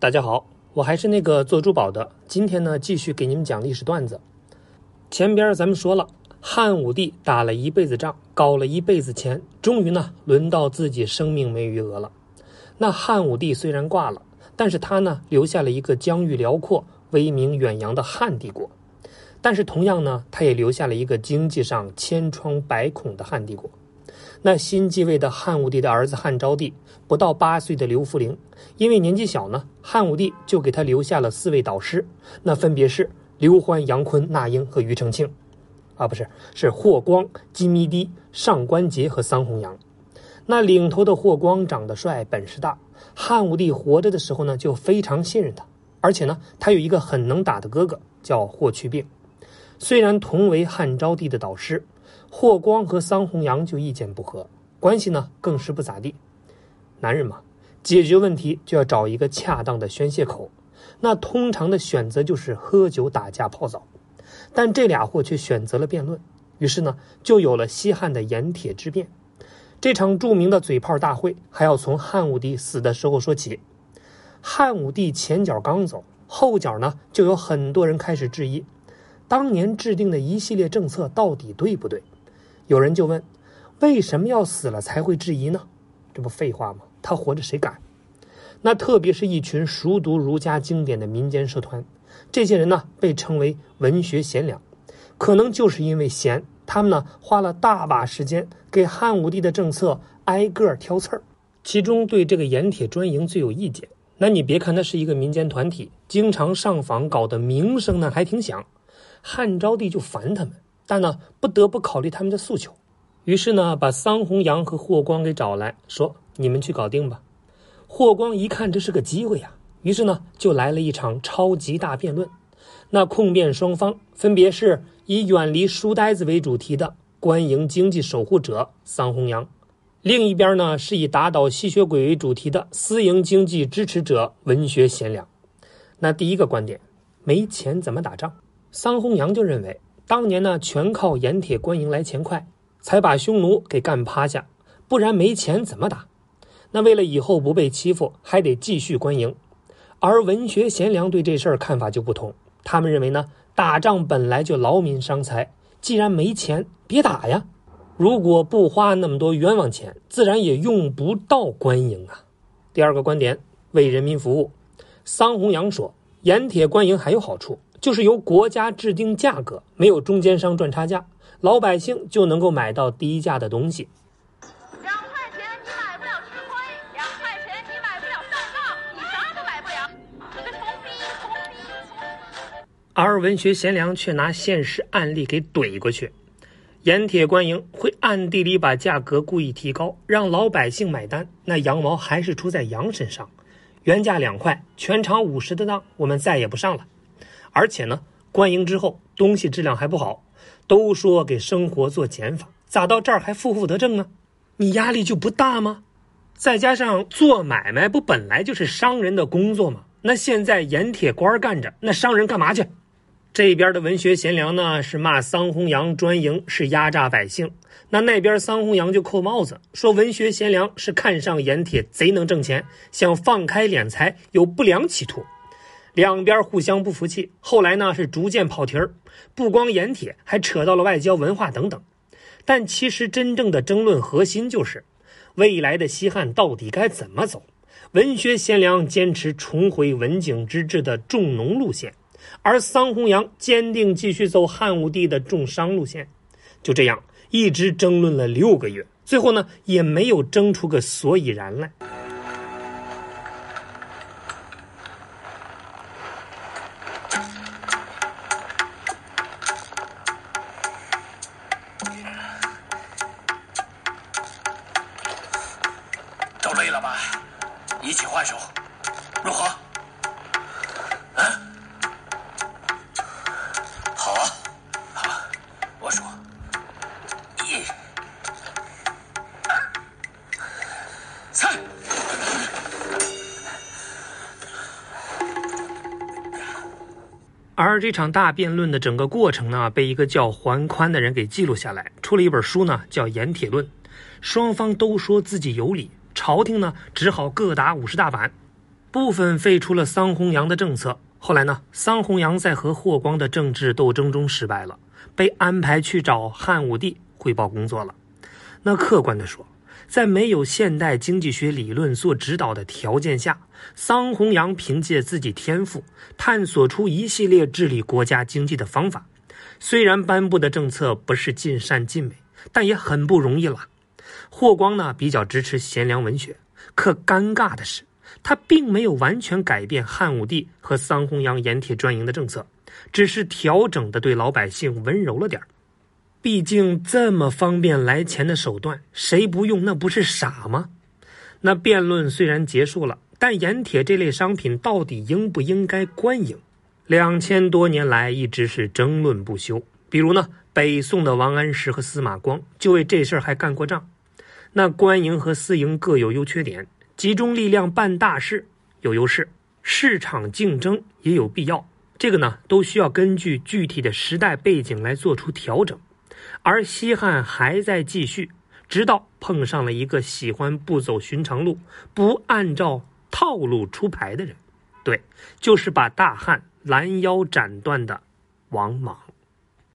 大家好，我还是那个做珠宝的。今天呢，继续给你们讲历史段子。前边咱们说了，汉武帝打了一辈子仗，搞了一辈子钱，终于呢，轮到自己生命没余额了。那汉武帝虽然挂了，但是他呢，留下了一个疆域辽阔、威名远扬的汉帝国。但是同样呢，他也留下了一个经济上千疮百孔的汉帝国。那新继位的汉武帝的儿子汉昭帝，不到八岁的刘弗陵，因为年纪小呢，汉武帝就给他留下了四位导师，那分别是刘欢、杨坤、那英和庾澄庆，啊，不是，是霍光、金密堤、上官桀和桑弘羊。那领头的霍光长得帅，本事大，汉武帝活着的时候呢，就非常信任他，而且呢，他有一个很能打的哥哥，叫霍去病。虽然同为汉昭帝的导师。霍光和桑弘羊就意见不合，关系呢更是不咋地。男人嘛，解决问题就要找一个恰当的宣泄口，那通常的选择就是喝酒、打架、泡澡。但这俩货却选择了辩论，于是呢，就有了西汉的盐铁之辩。这场著名的嘴炮大会还要从汉武帝死的时候说起。汉武帝前脚刚走，后脚呢就有很多人开始质疑，当年制定的一系列政策到底对不对？有人就问：“为什么要死了才会质疑呢？”这不废话吗？他活着谁敢？那特别是一群熟读儒家经典的民间社团，这些人呢被称为文学贤良，可能就是因为闲，他们呢花了大把时间给汉武帝的政策挨个挑刺儿。其中对这个盐铁专营最有意见。那你别看它是一个民间团体，经常上访，搞得名声呢还挺响。汉昭帝就烦他们。但呢，不得不考虑他们的诉求，于是呢，把桑弘羊和霍光给找来说：“你们去搞定吧。”霍光一看这是个机会呀，于是呢，就来了一场超级大辩论。那控辩双方分别是以远离书呆子为主题的官营经济守护者桑弘羊，另一边呢是以打倒吸血鬼为主题的私营经济支持者文学贤良。那第一个观点，没钱怎么打仗？桑弘羊就认为。当年呢，全靠盐铁官营来钱快，才把匈奴给干趴下，不然没钱怎么打？那为了以后不被欺负，还得继续官营。而文学贤良对这事儿看法就不同，他们认为呢，打仗本来就劳民伤财，既然没钱，别打呀。如果不花那么多冤枉钱，自然也用不到官营啊。第二个观点，为人民服务。桑弘羊说，盐铁官营还有好处。就是由国家制定价格，没有中间商赚差价，老百姓就能够买到低价的东西。两块钱你买不了吃亏，两块钱你买不了上当，你啥都买不了。你个穷逼，穷逼，穷逼。而文学贤良却拿现实案例给怼过去，盐铁官营会暗地里把价格故意提高，让老百姓买单，那羊毛还是出在羊身上。原价两块，全场五十的当，我们再也不上了。而且呢，官营之后东西质量还不好，都说给生活做减法，咋到这儿还负负得正呢？你压力就不大吗？再加上做买卖不本来就是商人的工作吗？那现在盐铁官干着，那商人干嘛去？这边的文学贤良呢是骂桑弘羊专营是压榨百姓，那那边桑弘羊就扣帽子说文学贤良是看上盐铁贼能挣钱，想放开敛财，有不良企图。两边互相不服气，后来呢是逐渐跑题儿，不光盐铁，还扯到了外交、文化等等。但其实真正的争论核心就是，未来的西汉到底该怎么走？文学贤良坚持重回文景之治的重农路线，而桑弘羊坚定继续走汉武帝的重商路线。就这样一直争论了六个月，最后呢也没有争出个所以然来。都累了吧？一起换手，如何？而这场大辩论的整个过程呢，被一个叫桓宽的人给记录下来，出了一本书呢，叫《盐铁论》。双方都说自己有理。朝廷呢，只好各打五十大板。部分废除了桑弘羊的政策。后来呢，桑弘羊在和霍光的政治斗争中失败了，被安排去找汉武帝汇报工作了。那客观的说，在没有现代经济学理论做指导的条件下，桑弘羊凭借自己天赋，探索出一系列治理国家经济的方法。虽然颁布的政策不是尽善尽美，但也很不容易了。霍光呢，比较支持贤良文学，可尴尬的是。他并没有完全改变汉武帝和桑弘羊盐铁专营的政策，只是调整的对老百姓温柔了点儿毕竟这么方便来钱的手段，谁不用那不是傻吗？那辩论虽然结束了，但盐铁这类商品到底应不应该官营，两千多年来一直是争论不休。比如呢，北宋的王安石和司马光就为这事儿还干过仗。那官营和私营各有优缺点。集中力量办大事有优势，市场竞争也有必要。这个呢，都需要根据具体的时代背景来做出调整。而西汉还在继续，直到碰上了一个喜欢不走寻常路、不按照套路出牌的人，对，就是把大汉拦腰斩断的王莽。